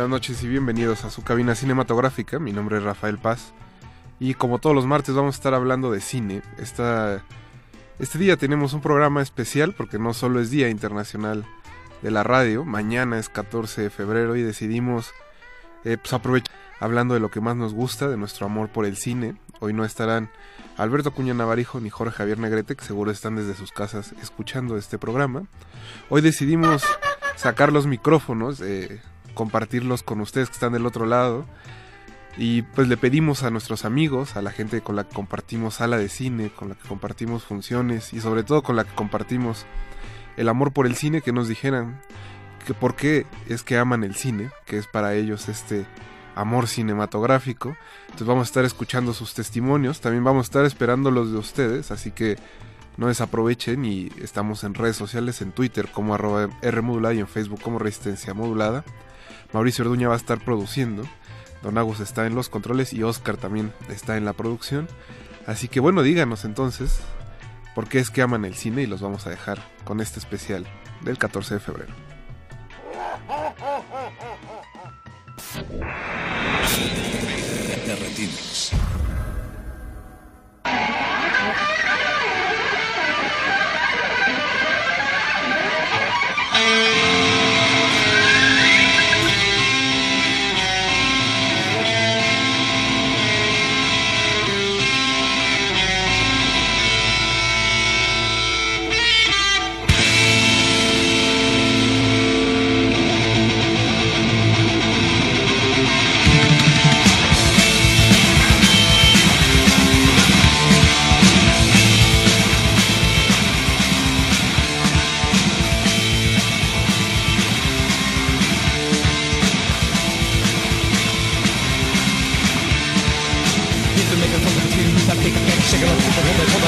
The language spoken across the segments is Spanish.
Buenas noches y bienvenidos a su cabina cinematográfica. Mi nombre es Rafael Paz. Y como todos los martes vamos a estar hablando de cine. Esta, este día tenemos un programa especial porque no solo es Día Internacional de la Radio, mañana es 14 de febrero y decidimos eh, pues aprovechar hablando de lo que más nos gusta, de nuestro amor por el cine. Hoy no estarán Alberto Cuña Navarijo ni Jorge Javier Negrete, que seguro están desde sus casas escuchando este programa. Hoy decidimos sacar los micrófonos. Eh, compartirlos con ustedes que están del otro lado. Y pues le pedimos a nuestros amigos, a la gente con la que compartimos sala de cine, con la que compartimos funciones y sobre todo con la que compartimos el amor por el cine, que nos dijeran que por qué es que aman el cine, que es para ellos este amor cinematográfico. Entonces vamos a estar escuchando sus testimonios, también vamos a estar esperando los de ustedes, así que no desaprovechen y estamos en redes sociales, en Twitter como arroba Rmodulada y en Facebook como Resistencia Modulada. Mauricio Orduña va a estar produciendo. Don Agus está en los controles y Oscar también está en la producción. Así que bueno, díganos entonces por qué es que aman el cine y los vamos a dejar con este especial del 14 de febrero.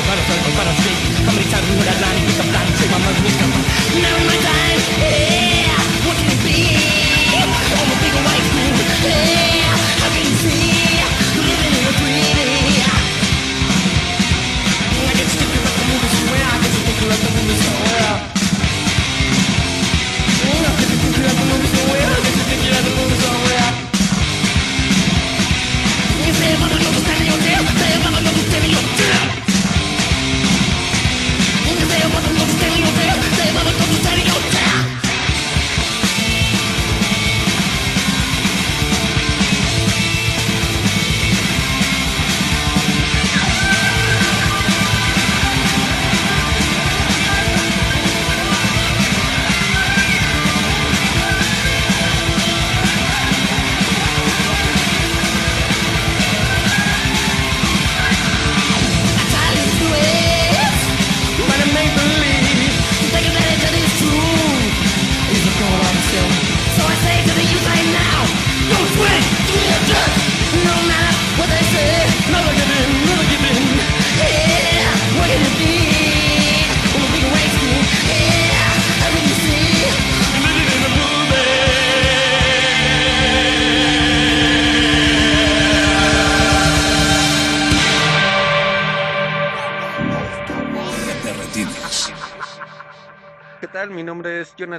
How many times we heard that line? Pick up line, say my mother, Now my time, hey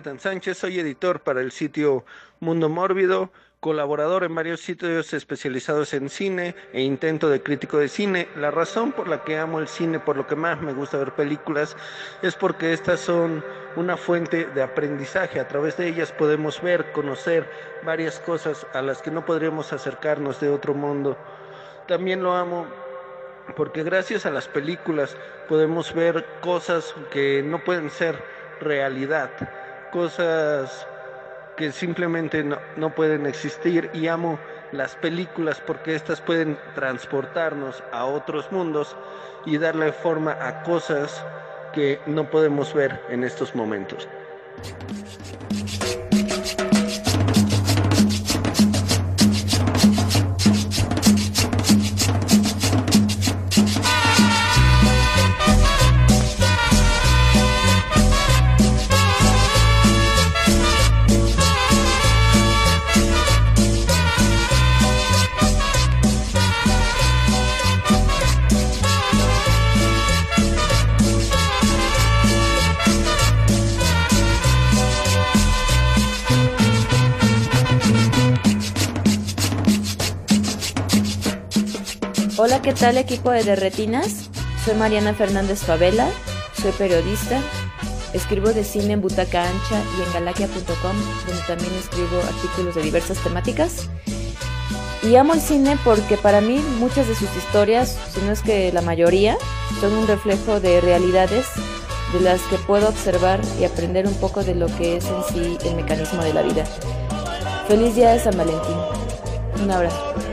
Jonathan Sánchez, soy editor para el sitio Mundo Mórbido, colaborador en varios sitios especializados en cine e intento de crítico de cine. La razón por la que amo el cine, por lo que más me gusta ver películas, es porque estas son una fuente de aprendizaje. A través de ellas podemos ver, conocer varias cosas a las que no podríamos acercarnos de otro mundo. También lo amo porque gracias a las películas podemos ver cosas que no pueden ser realidad cosas que simplemente no, pueden existir y amo las películas porque estas pueden transportarnos a otros mundos y darle forma a cosas que no podemos ver en estos momentos. ¿Qué tal equipo de Derretinas? Soy Mariana Fernández Favela, soy periodista, escribo de cine en Butaca Ancha y en galaquia.com, donde también escribo artículos de diversas temáticas. Y amo el cine porque para mí muchas de sus historias, si no es que la mayoría, son un reflejo de realidades de las que puedo observar y aprender un poco de lo que es en sí el mecanismo de la vida. Feliz día de San Valentín. Un abrazo.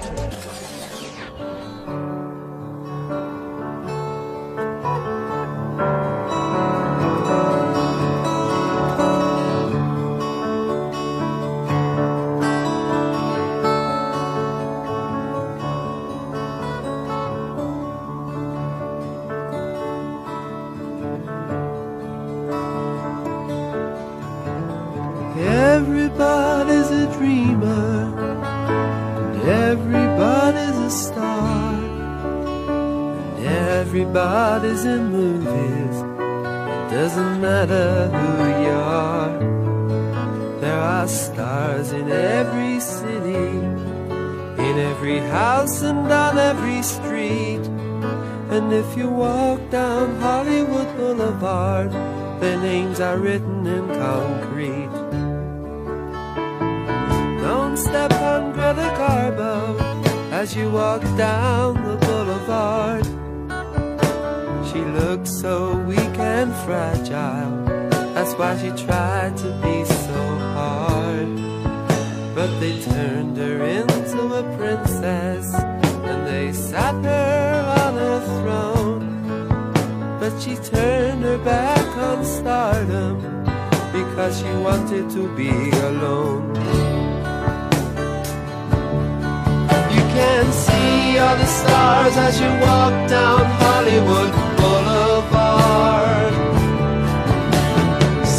are the stars as you walk down Hollywood Boulevard.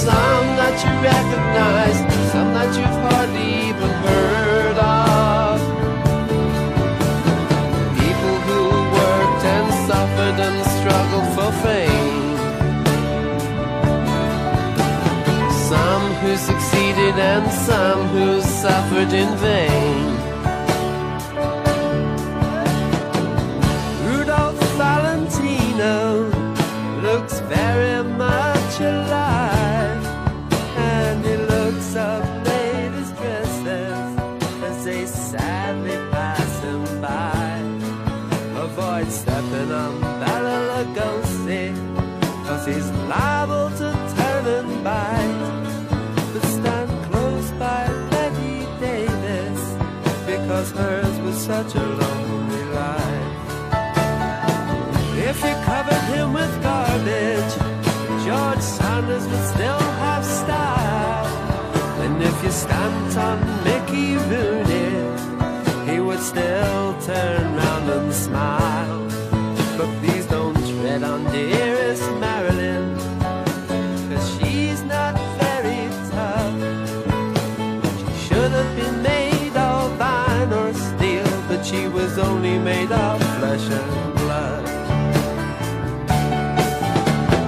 Some that you recognize, some that you've hardly even heard of. People who worked and suffered and struggled for fame. Some who succeeded and some who suffered in vain. you stamped on Mickey Rooney, he would still turn round and smile. But please don't tread on dearest Marilyn, cause she's not very tough. She should have been made of iron or steel, but she was only made of flesh and blood.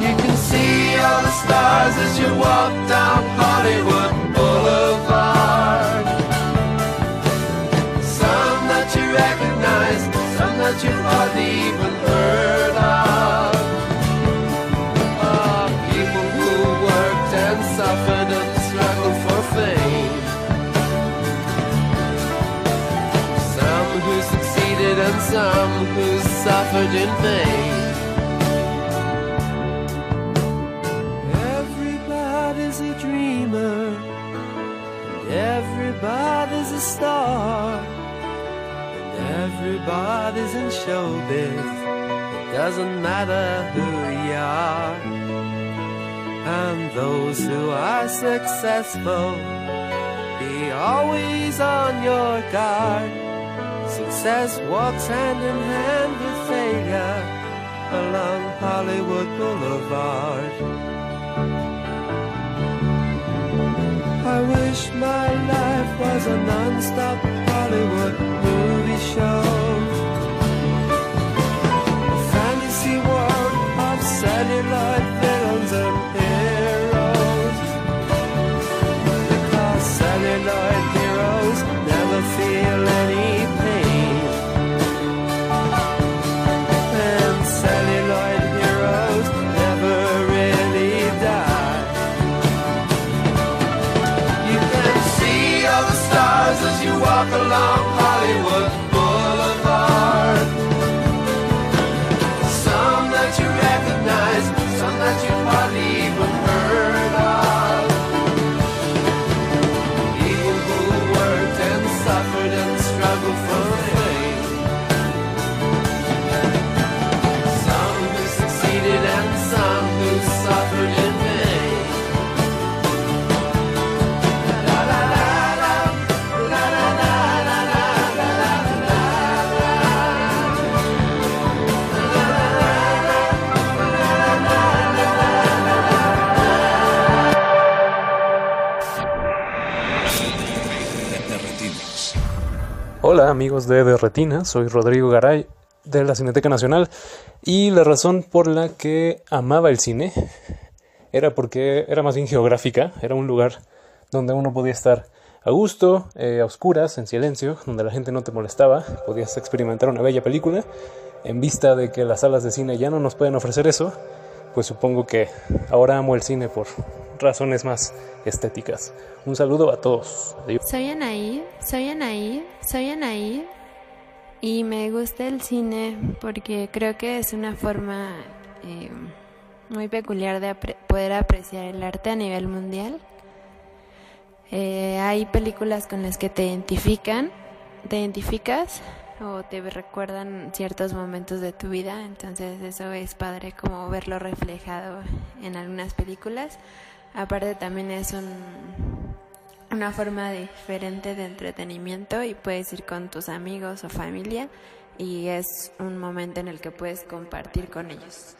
You can see all the stars as you walk down bird in vain. Everybody's a dreamer, and everybody's a star, and everybody's in showbiz. It doesn't matter who you are, and those who are successful. Be always on your guard success walks hand in hand with failure along Hollywood Boulevard. I wish my life was a non-stop Hollywood movie show. A fantasy world of celluloid Amigos de De soy Rodrigo Garay de la Cineteca Nacional y la razón por la que amaba el cine era porque era más bien geográfica, era un lugar donde uno podía estar a gusto, eh, a oscuras, en silencio, donde la gente no te molestaba, podías experimentar una bella película. En vista de que las salas de cine ya no nos pueden ofrecer eso, pues supongo que ahora amo el cine por razones más estéticas. Un saludo a todos. Adiós. Soy Anaí, soy Anaí, soy Anaí y me gusta el cine porque creo que es una forma eh, muy peculiar de poder apreciar el arte a nivel mundial. Eh, hay películas con las que te identifican, te identificas o te recuerdan ciertos momentos de tu vida, entonces eso es padre como verlo reflejado en algunas películas. Aparte también es un, una forma diferente de entretenimiento y puedes ir con tus amigos o familia y es un momento en el que puedes compartir con ellos.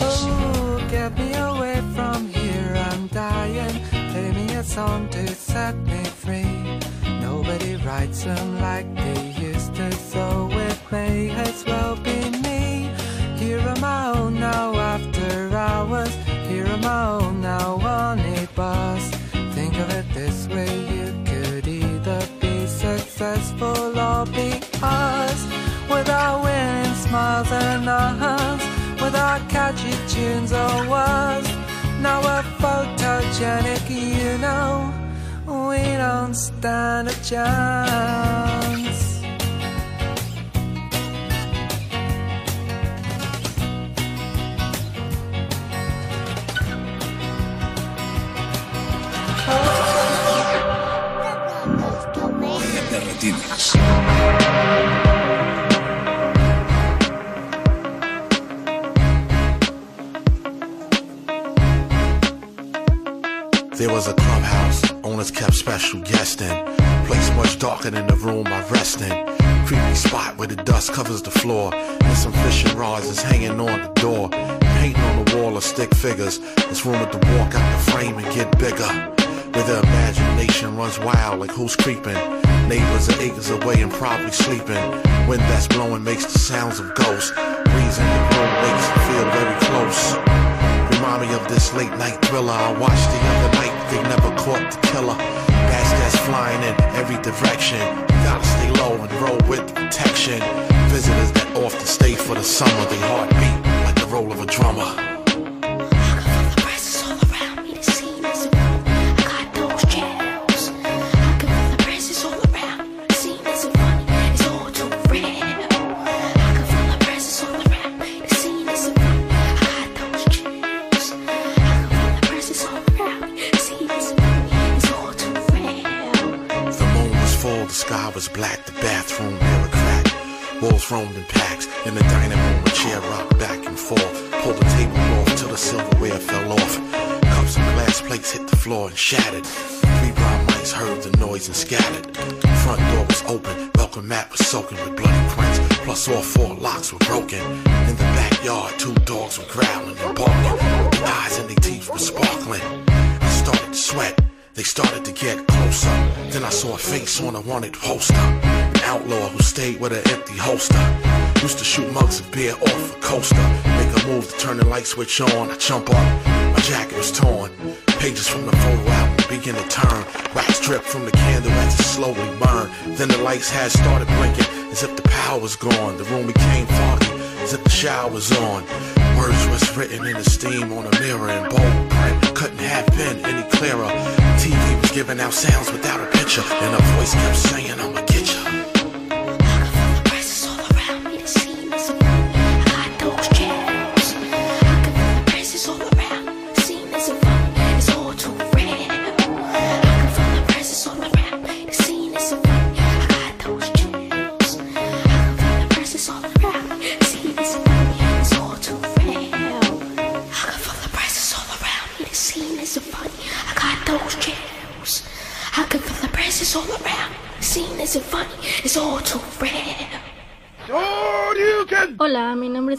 Oh, get me away from here, I'm dying. Play me a song to set me free. Nobody writes them like they used to, so may as well be me. Here am I now after hours. Here am I now on a bus. Think of it this way, you could either be successful or be us. Without winning smiles and us, without catchy tunes or words. Now we're photogenic, you know, we don't stand a chance. There was a clubhouse, owners kept special guests in. Place much darker than the room I rest in. Creepy spot where the dust covers the floor. And some fishing rods is hanging on the door. Painting on the wall are stick figures. It's rumored to walk out the frame and get bigger. Where the imagination runs wild like who's creeping. Neighbors are acres away and probably sleeping. Wind that's blowing makes the sounds of ghosts. In the room makes it feel very close. Remind me of this late night thriller I watched the other night. They never caught the killer. Bats that's flying in every direction. Gotta stay low and roll with protection. Visitors that often stay for the summer. They heartbeat like the roll of a drummer. Shattered. Three brown mice heard the noise and scattered. Front door was open, welcome mat was soaking with bloody prints. Plus all four locks were broken. In the backyard, two dogs were growling and barking. The eyes and their teeth were sparkling. I started to sweat. They started to get closer. Then I saw a face on a wanted poster. An outlaw who stayed with an empty holster. Used to shoot mugs of beer off a coaster. Make a move to turn the light switch on. I jump up. My jacket was torn. Pages from the photo album begin to turn. Wax drip from the candle as it slowly burned. Then the lights had started blinking as if the power was gone. The room became foggy as if the shower was on. Words was written in the steam on a mirror in bold print. Couldn't have been any clearer. TV was giving out sounds without a picture. And a voice kept saying, I'ma get.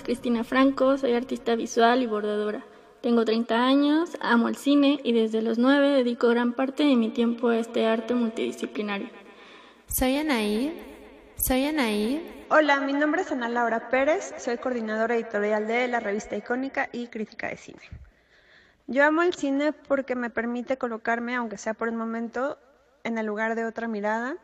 Cristina Franco, soy artista visual y bordadora. Tengo 30 años, amo el cine y desde los 9 dedico gran parte de mi tiempo a este arte multidisciplinario. Soy Anaí. Soy Anaí. Hola, mi nombre es Ana Laura Pérez, soy coordinadora editorial de la revista Icónica y crítica de cine. Yo amo el cine porque me permite colocarme, aunque sea por un momento, en el lugar de otra mirada,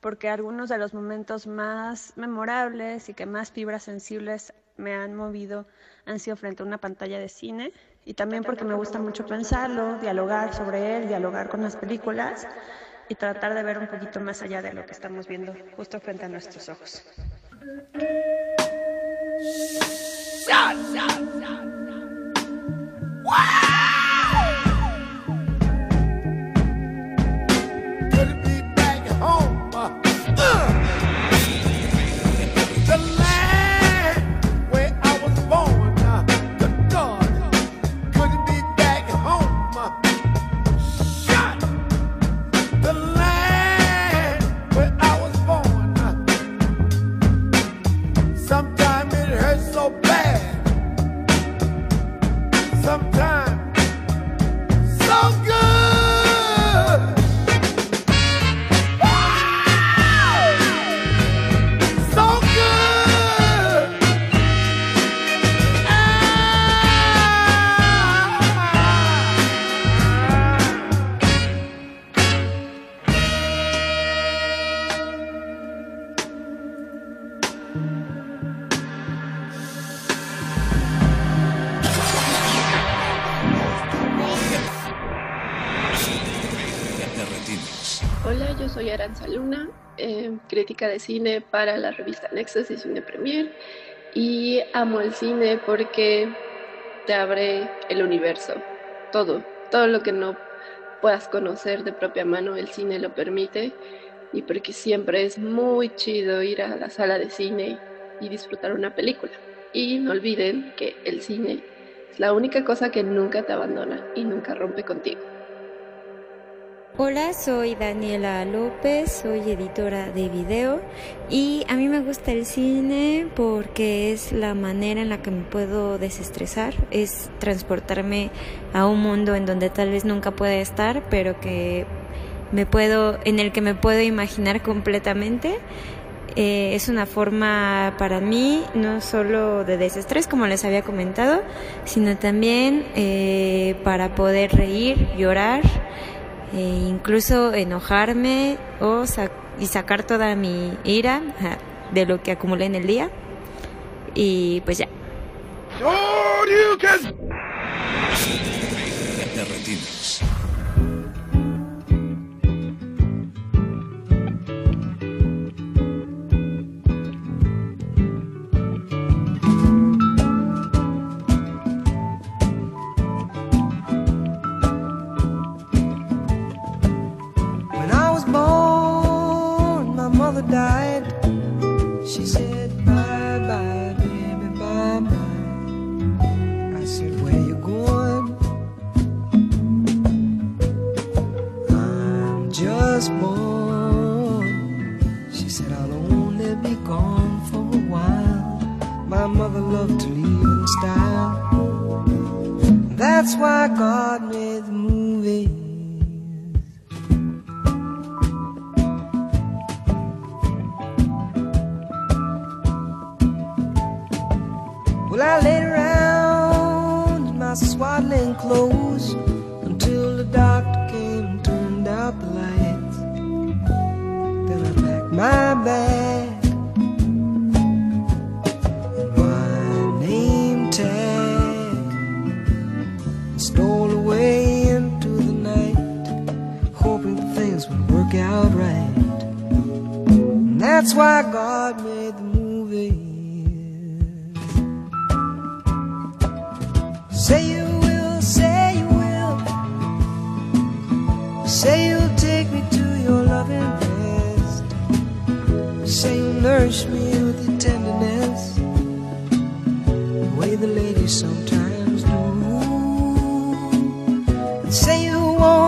porque algunos de los momentos más memorables y que más fibras sensibles me han movido han sido frente a una pantalla de cine. Y también porque me gusta mucho pensarlo, dialogar sobre él, dialogar con las películas y tratar de ver un poquito más allá de lo que estamos viendo justo frente a nuestros ojos. Soy Aranza Luna, eh, crítica de cine para la revista Nexus y Cine Premier. Y amo el cine porque te abre el universo, todo, todo lo que no puedas conocer de propia mano, el cine lo permite. Y porque siempre es muy chido ir a la sala de cine y disfrutar una película. Y no olviden que el cine es la única cosa que nunca te abandona y nunca rompe contigo. Hola, soy Daniela López, soy editora de video y a mí me gusta el cine porque es la manera en la que me puedo desestresar, es transportarme a un mundo en donde tal vez nunca pueda estar, pero que me puedo, en el que me puedo imaginar completamente. Eh, es una forma para mí no solo de desestrés, como les había comentado, sino también eh, para poder reír, llorar e incluso enojarme o sa- y sacar toda mi ira de lo que acumulé en el día. Y pues ya. De retinas.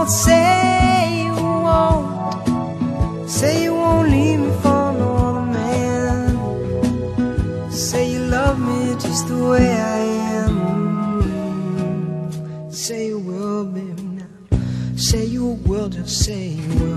Won't, say you won't. Say you won't leave me for no other man. Say you love me just the way I am. Say you will, baby, now. Say you will, just say you will.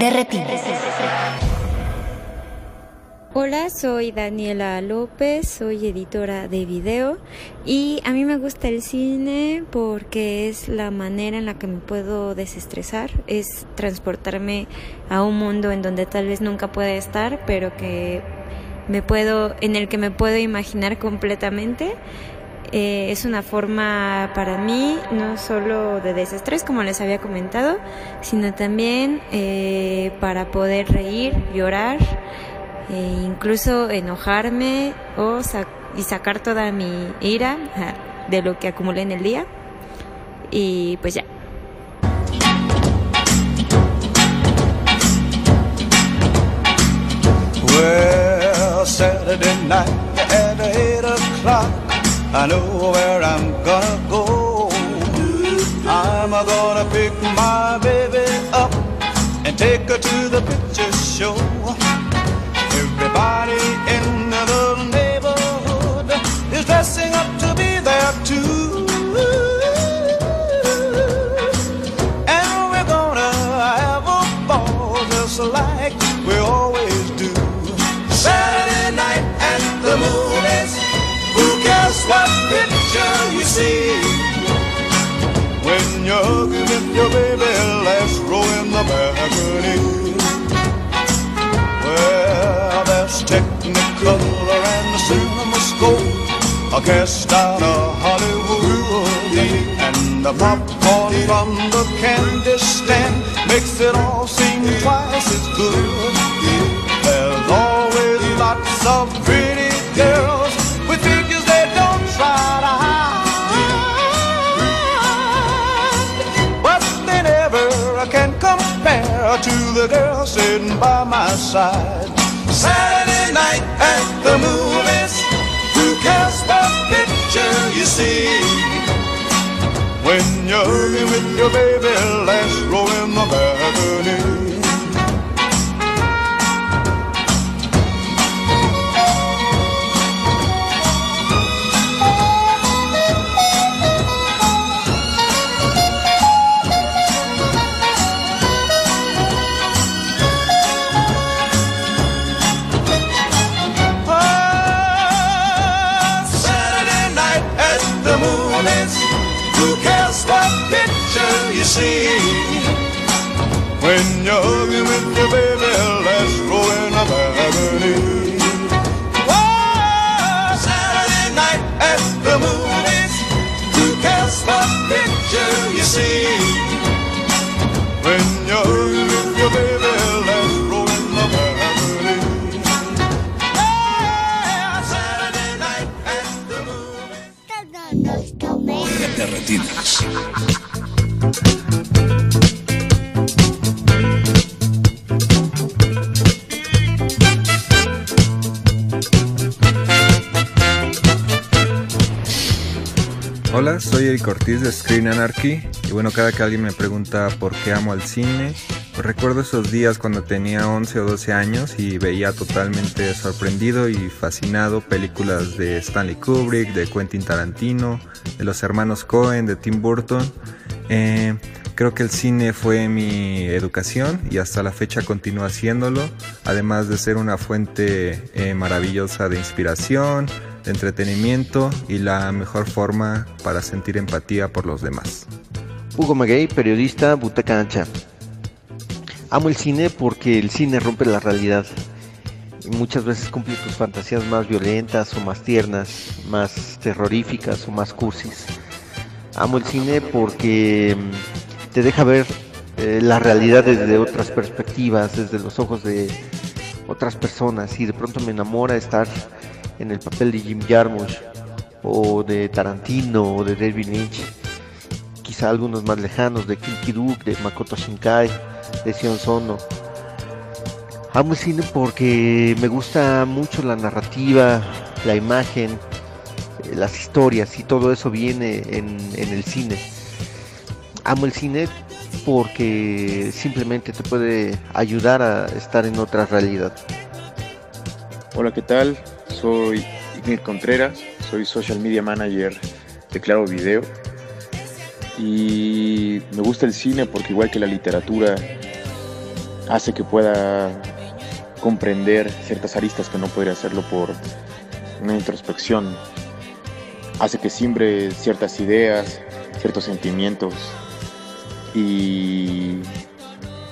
De retinas. Hola, soy Daniela López, soy editora de video y a mí me gusta el cine porque es la manera en la que me puedo desestresar, es transportarme a un mundo en donde tal vez nunca pueda estar, pero que me puedo, en el que me puedo imaginar completamente. Eh, es una forma para mí no solo de desestrés, como les había comentado, sino también eh, para poder reír, llorar, e incluso enojarme o sa- y sacar toda mi ira ah, de lo que acumulé en el día. Y pues ya. Well, Saturday night at eight o'clock, I know where I'm gonna go. I'm gonna pick my baby up and take her to the picture show. Everybody in the neighborhood is dressing up to be there too. Well, there's Technicolor and the CinemaScope. A cast out of Hollywood. And the popcorn from the candy stand makes it all seem twice as good. There's always lots of sitting by my side. Saturday night at the movies. Who cares what picture you see? When you're with your baby, last row in the balcony. What picture you see? When you're hugging with your baby, Hola, soy Eric Ortiz de Screen Anarchy y bueno, cada que alguien me pregunta por qué amo al cine, recuerdo esos días cuando tenía 11 o 12 años y veía totalmente sorprendido y fascinado películas de Stanley Kubrick, de Quentin Tarantino, de los hermanos Cohen, de Tim Burton. Eh, creo que el cine fue mi educación y hasta la fecha continúa haciéndolo, además de ser una fuente eh, maravillosa de inspiración, de entretenimiento y la mejor forma para sentir empatía por los demás. Hugo Maguey, periodista, Butaca Ancha. Amo el cine porque el cine rompe la realidad. Y muchas veces cumple tus fantasías más violentas o más tiernas, más terroríficas o más cursis. Amo el cine porque mm, te deja ver eh, la realidad desde otras perspectivas, desde los ojos de otras personas y de pronto me enamora estar en el papel de Jim Jarmusch o de Tarantino o de David Lynch, quizá algunos más lejanos de Kim Ki-duk, de Makoto Shinkai, de Sion Sono. Amo el cine porque me gusta mucho la narrativa, la imagen, eh, las historias y todo eso viene en, en el cine. Amo el cine porque simplemente te puede ayudar a estar en otra realidad. Hola, ¿qué tal? Soy Ignir Contreras, soy Social Media Manager de Claro Video y me gusta el cine porque igual que la literatura hace que pueda comprender ciertas aristas que no podría hacerlo por una introspección, hace que siembre ciertas ideas, ciertos sentimientos y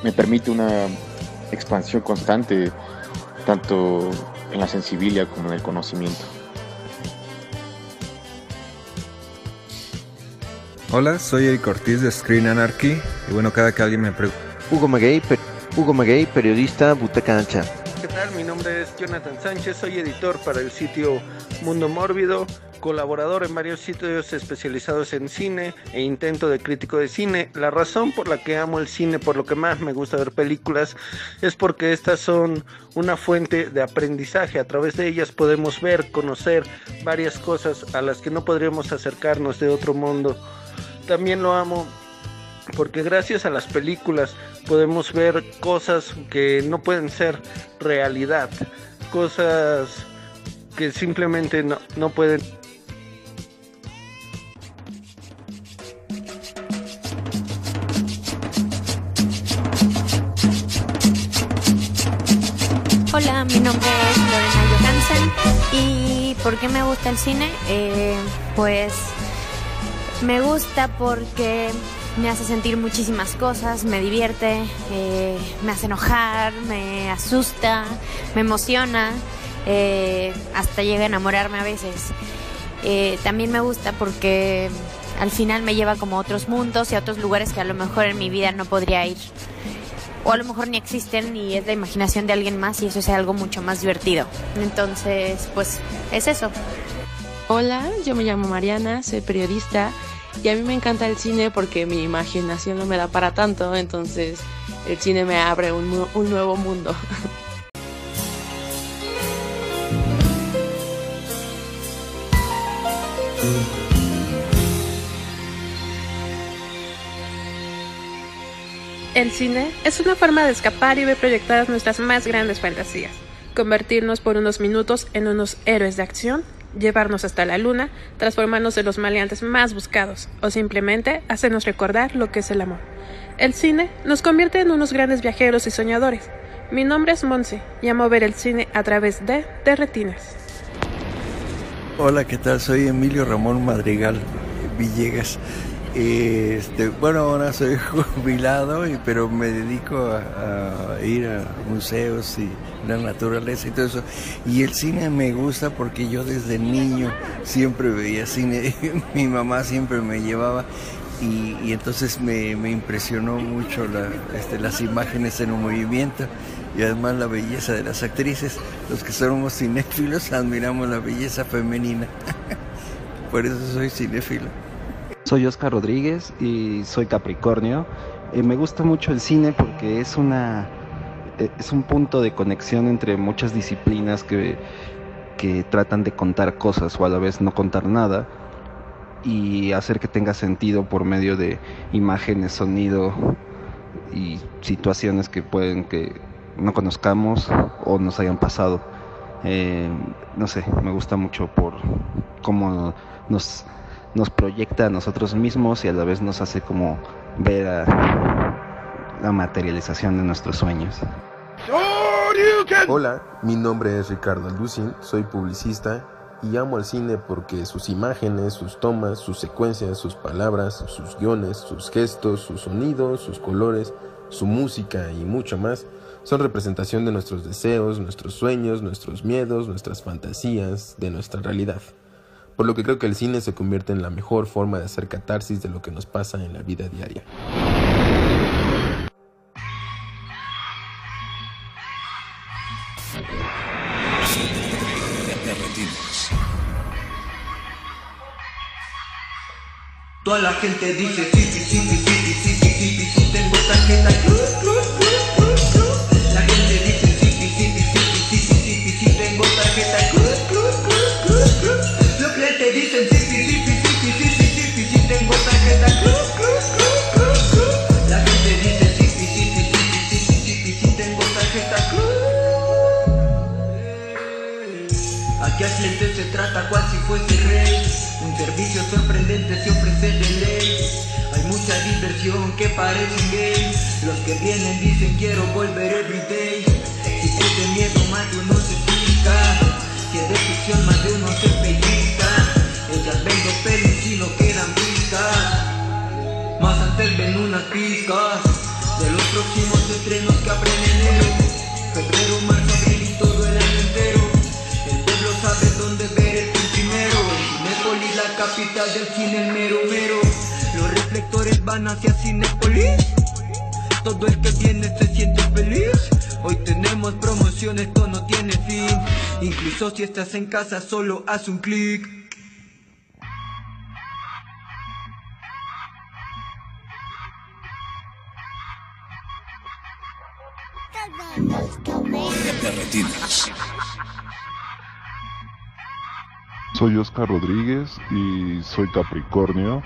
me permite una expansión constante tanto en la sensibilidad como en el conocimiento. Hola, soy Eric Ortiz de Screen Anarchy y bueno, cada que alguien me pregunta... Hugo Maguey, per- Hugo Maguey, periodista, Butaca Ancha. ¿Qué tal? Mi nombre es Jonathan Sánchez, soy editor para el sitio Mundo Mórbido, colaborador en varios sitios especializados en cine e intento de crítico de cine. La razón por la que amo el cine, por lo que más me gusta ver películas, es porque estas son una fuente de aprendizaje. A través de ellas podemos ver, conocer varias cosas a las que no podríamos acercarnos de otro mundo. También lo amo porque gracias a las películas podemos ver cosas que no pueden ser realidad, cosas que simplemente no, no pueden Hola, mi nombre es Lorena Johansen y ¿por qué me gusta el cine? Eh, pues me gusta porque me hace sentir muchísimas cosas, me divierte, eh, me hace enojar, me asusta, me emociona, eh, hasta llega a enamorarme a veces. Eh, también me gusta porque al final me lleva como a otros mundos y a otros lugares que a lo mejor en mi vida no podría ir. O a lo mejor ni existen y es la imaginación de alguien más y eso es algo mucho más divertido. Entonces, pues es eso. Hola, yo me llamo Mariana, soy periodista y a mí me encanta el cine porque mi imaginación no me da para tanto, entonces el cine me abre un, un nuevo mundo. El cine es una forma de escapar y ver proyectadas nuestras más grandes fantasías, convertirnos por unos minutos en unos héroes de acción, llevarnos hasta la luna, transformarnos en los maleantes más buscados o simplemente hacernos recordar lo que es el amor. El cine nos convierte en unos grandes viajeros y soñadores. Mi nombre es Monse y amo ver el cine a través de, de retinas. Hola, ¿qué tal? Soy Emilio Ramón Madrigal Villegas Este, bueno, ahora soy jubilado, y, pero me dedico a, ir a museos y la naturaleza y todo eso. Y el cine me gusta porque yo desde niño siempre veía cine. Mi mamá siempre me llevaba y, y entonces me, me impresionó mucho la, este, las imágenes en un movimiento y además la belleza de las actrices. Los que somos cinéfilos admiramos la belleza femenina. Por eso soy cinéfilo. Soy Oscar Rodríguez y soy Capricornio. Eh, me gusta mucho el cine porque es una eh, es un punto de conexión entre muchas disciplinas que, que tratan de contar cosas o a la vez no contar nada y hacer que tenga sentido por medio de imágenes, sonido y situaciones que pueden que no conozcamos o nos hayan pasado. Eh, no sé, me gusta mucho por cómo nos, nos proyecta a nosotros mismos y a la vez nos hace como ver a la materialización de nuestros sueños. Hola, mi nombre es Ricardo Alducin, soy publicista y amo el cine porque sus imágenes, sus tomas, sus secuencias, sus palabras, sus guiones, sus gestos, sus sonidos, sus colores, su música y mucho más son representación de nuestros deseos, nuestros sueños, nuestros miedos, nuestras fantasías, de nuestra realidad. Por lo que creo que el cine se convierte en la mejor forma de hacer catarsis de lo que nos pasa en la vida diaria. Toda la gente dice sí, tengo tarjeta cruz, cruz, cruz, se trata cual si fuese rey. Un servicio sorprendente se ofrece de ley. Hay mucha diversión que parece un game. Los que vienen dicen quiero volver everyday. Si es de miedo más de uno se pica. Si es de ficción más de uno se pellizca. Ellas ven pelis y no quedan pistas. Más antes ven unas pistas de los próximos estrenos que abren enero. Febrero, marzo, abril del cine, el mero mero. Los reflectores van hacia Cinépolis. Todo el que viene se siente feliz. Hoy tenemos promoción, esto no tiene fin. Incluso si estás en casa, solo haz un clic. Soy Oscar Rodríguez y soy Capricornio.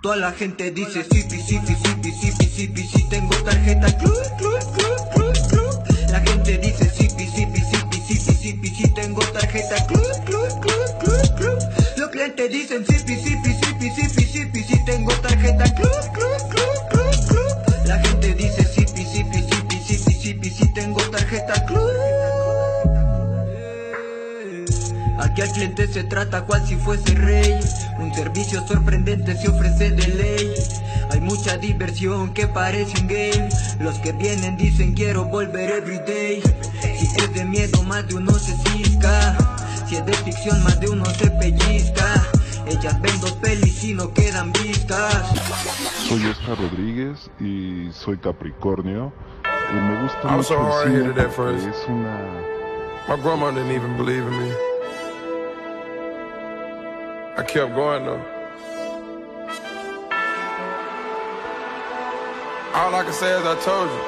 Toda la gente dice sipi, sipi, sipi, sipi, sipi, si tengo tarjeta clu, clu, clu, clu, La gente dice sipi, sipi, sipi, sipi, sipi, si tengo tarjeta clu, clu, clu, clu, Los clientes dicen sipi, sipi, sipi, sipi, sipi, si tengo tarjeta clu, clu, clu, clu, La gente dice sipi, sipi, sipi, sipi, sipi, si tengo tarjeta clu. Aquí al cliente se trata cual si fuese rey. Un servicio sorprendente se ofrece de ley. Hay mucha diversión que parece un game. Los que vienen dicen quiero volver everyday. Si es de miedo, más de uno se cisca. Si es de ficción, más de uno se pellizca. Ellas ven dos pelis y no quedan vistas. Soy Oscar Rodríguez y soy Capricornio. Y me gusta I'm mucho so el hard cine headed at first. es una My grandma didn't even believe in me. I kept going though. All I can say is I told you.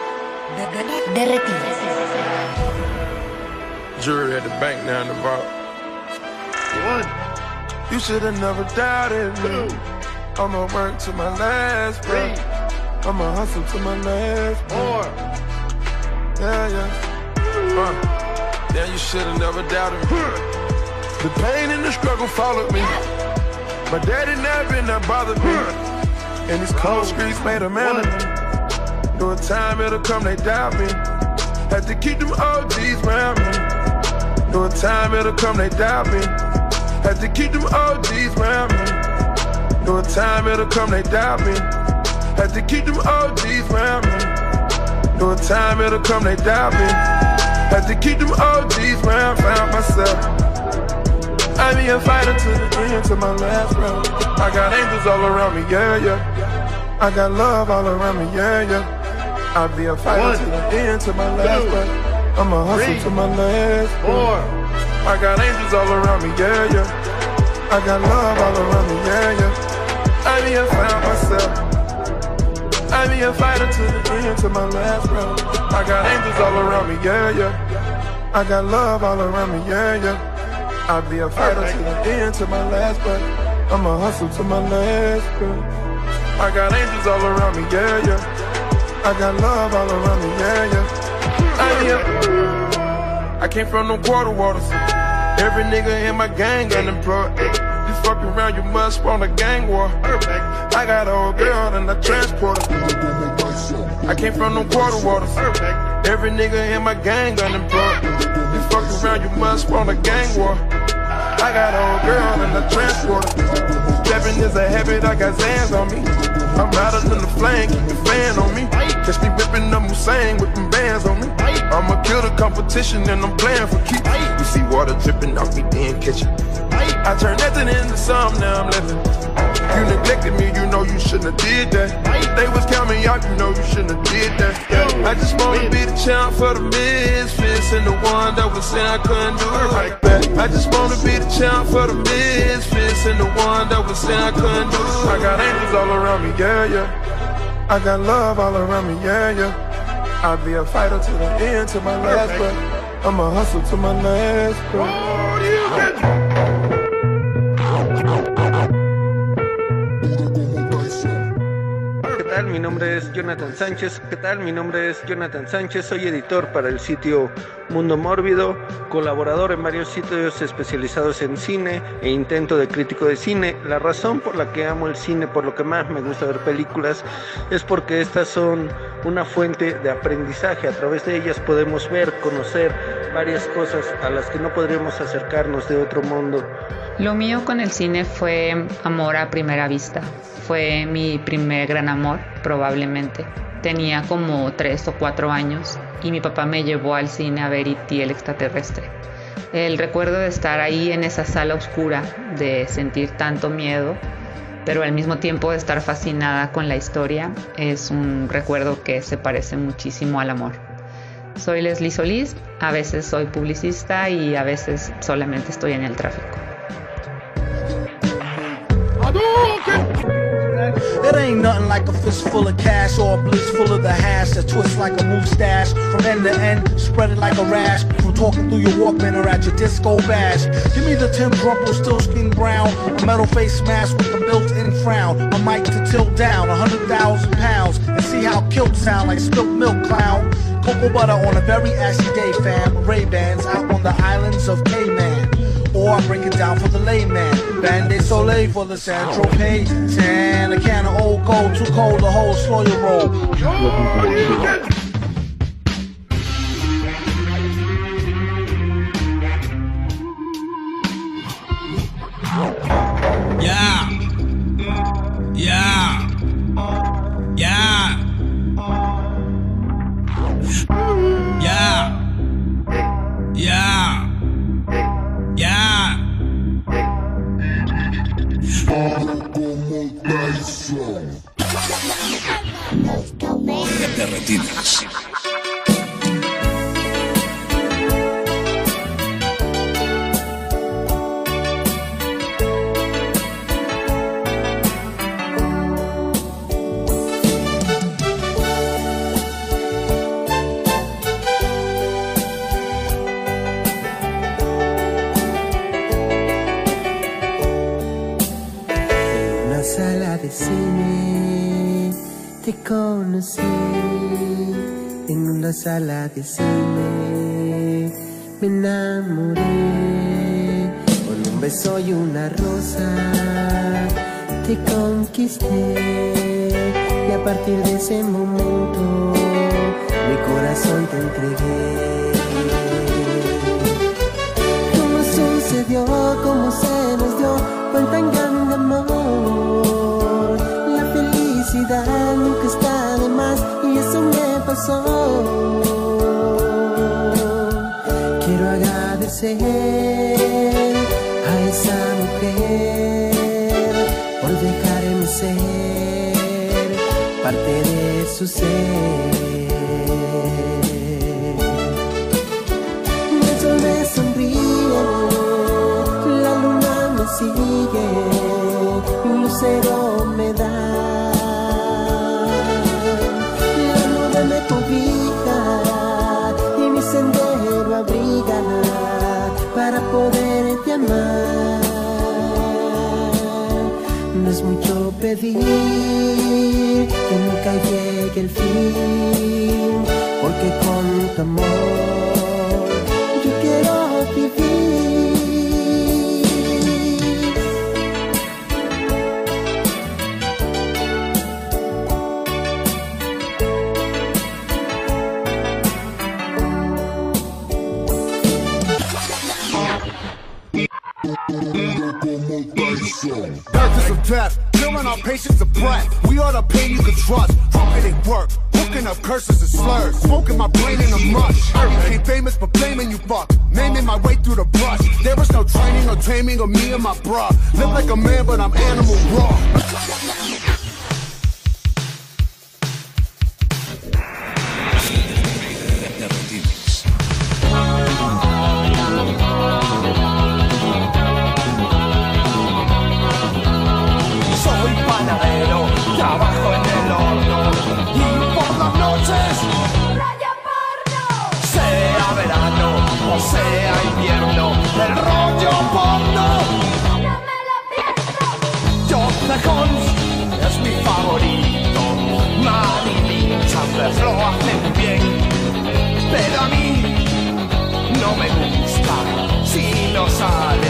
Jury at the bank now in the vault. What? You should have never doubted me. I'ma work to my last breath. I'ma hustle to my last More. Yeah, yeah. Uh, yeah, you should have never doubted me. The pain and the struggle followed me. My daddy never been that bothered me. And these cold streets made a man of me. Knew a time it'll come, they doubt me. Had to keep them OGs around me. Knew a time it'll come, they doubt me. Had to keep them OGs around me. Know in time it'll come, they doubt me. Had to keep them OGs around me. Know in time it'll come, they doubt me. Had to keep them OGs around, found myself. I be a fighter to the end, to my last breath. I got angels all around me, yeah, yeah. I got love all around me, yeah, yeah. I be a fighter One, to the end, to my last two, breath. I'm a hustle three, to my last four. I got angels all around me, yeah, yeah. I got love all around me, yeah, yeah. I be a myself. I be a fighter to the end, to my last breath. I got angels all around me, yeah, yeah. I got love all around me, yeah, yeah. I be a fighter to the end, to my last breath. I'ma hustle to my last breath. I got angels all around me, yeah, yeah. I got love all around me, yeah, yeah. I, yeah. I came from no quarter waters. Every nigga in my gang unemployed. Eh. You fuck around, you must want a gang war. I got a old girl and I transport her. I came from no quarter waters. Every nigga in my gang unemployed. Eh. You fuck around, you must want a gang war. I got old girl in the transporter. Stepping is a habit, I got Zans on me. I'm hotter than the flame, keep the fan on me. Catch me whipping up Hussein with them bands on me. I'ma kill the competition and I'm playing for keeps. You see water dripping off me, then catch it. I turn nothing into something, now I'm living. You neglected me, you know you shouldn't have did that. They was counting out, you know you shouldn't have did that. Yeah. I just wanna be the champ for the misfits and the one that was saying I couldn't do it like that. I just wanna be the champ for the misfits and the one that was saying I couldn't do it. I got angels all around me, yeah, yeah. I got love all around me, yeah, yeah. I'll be a fighter to the end, to my last breath. I'm a hustle to my last breath. ¿Qué tal? Mi nombre es Jonathan Sánchez. ¿Qué tal? Mi nombre es Jonathan Sánchez. Soy editor para el sitio Mundo Mórbido, colaborador en varios sitios especializados en cine e intento de crítico de cine. La razón por la que amo el cine, por lo que más me gusta ver películas, es porque estas son una fuente de aprendizaje. A través de ellas podemos ver, conocer varias cosas a las que no podríamos acercarnos de otro mundo. Lo mío con el cine fue amor a primera vista. Fue mi primer gran amor, probablemente. Tenía como tres o cuatro años y mi papá me llevó al cine a ver E.T. el extraterrestre. El recuerdo de estar ahí en esa sala oscura, de sentir tanto miedo, pero al mismo tiempo de estar fascinada con la historia, es un recuerdo que se parece muchísimo al amor. Soy Leslie Solís, a veces soy publicista y a veces solamente estoy en el tráfico. It ain't nothing like a fist full of cash or a bliss full of the hash that twists like a moustache from end to end, spread it like a rash from talking through your Walkman or at your disco bash. Give me the Tim Rumple, still skin brown, a metal face mask with a built-in frown, a mic to tilt down a hundred thousand pounds, and see how kilts sound like spilt milk clown. Cocoa butter on a very ashy day, fam. Ray Bans out on the islands of Cayman. Or I break it down for the layman. Band-Aid Soleil for the San Tropez. Tan, a can of old gold, too cold to hold, slow your roll. Parte de su ser. El sol me sonríe, la luna me sigue, un lucero me da. La nube me cobija y mi sendero abriga para poderte amar. No es mucho pedir que nunca llegue el fin, porque con tu amor yo quiero vivir. Of death, killing our patience of breath. We are the pain you can trust. Crooked it work, hooking up curses and slurs. Smoking my brain in a mush. I became famous for blaming you fuck. Naming my way through the brush. There was no training or taming of me and my bruh. Live like a man, but I'm animal raw. Panadero, trabajo en el horno y por las noches sea verano o sea invierno, el rollo porno. Joseph Holmes es mi favorito, Marilyn Chambers lo hacen bien, pero a mí no me gusta si no sale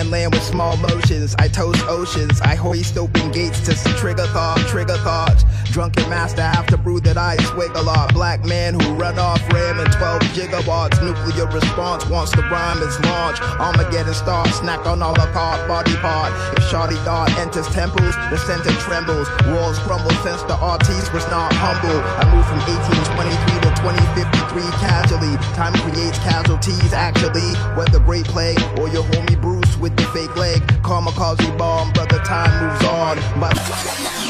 Span land with small motions. I toast oceans. I hoist open gates to trigger thought, trigger thoughts. Drunken master after brew that I a lot. Black man who run off RAM and 12 gigawatts. Nuclear response wants the rhyme is launch. Armageddon star snack on all the card body part. If Shawty Dart enters temples, the center trembles. Walls crumble since the artiste was not humble. I moved from 1823 to 2053 casually. Time creates casualties actually. Whether great play or your homie Bruce with the fake leg. Karma calls me bomb, brother, time moves on. But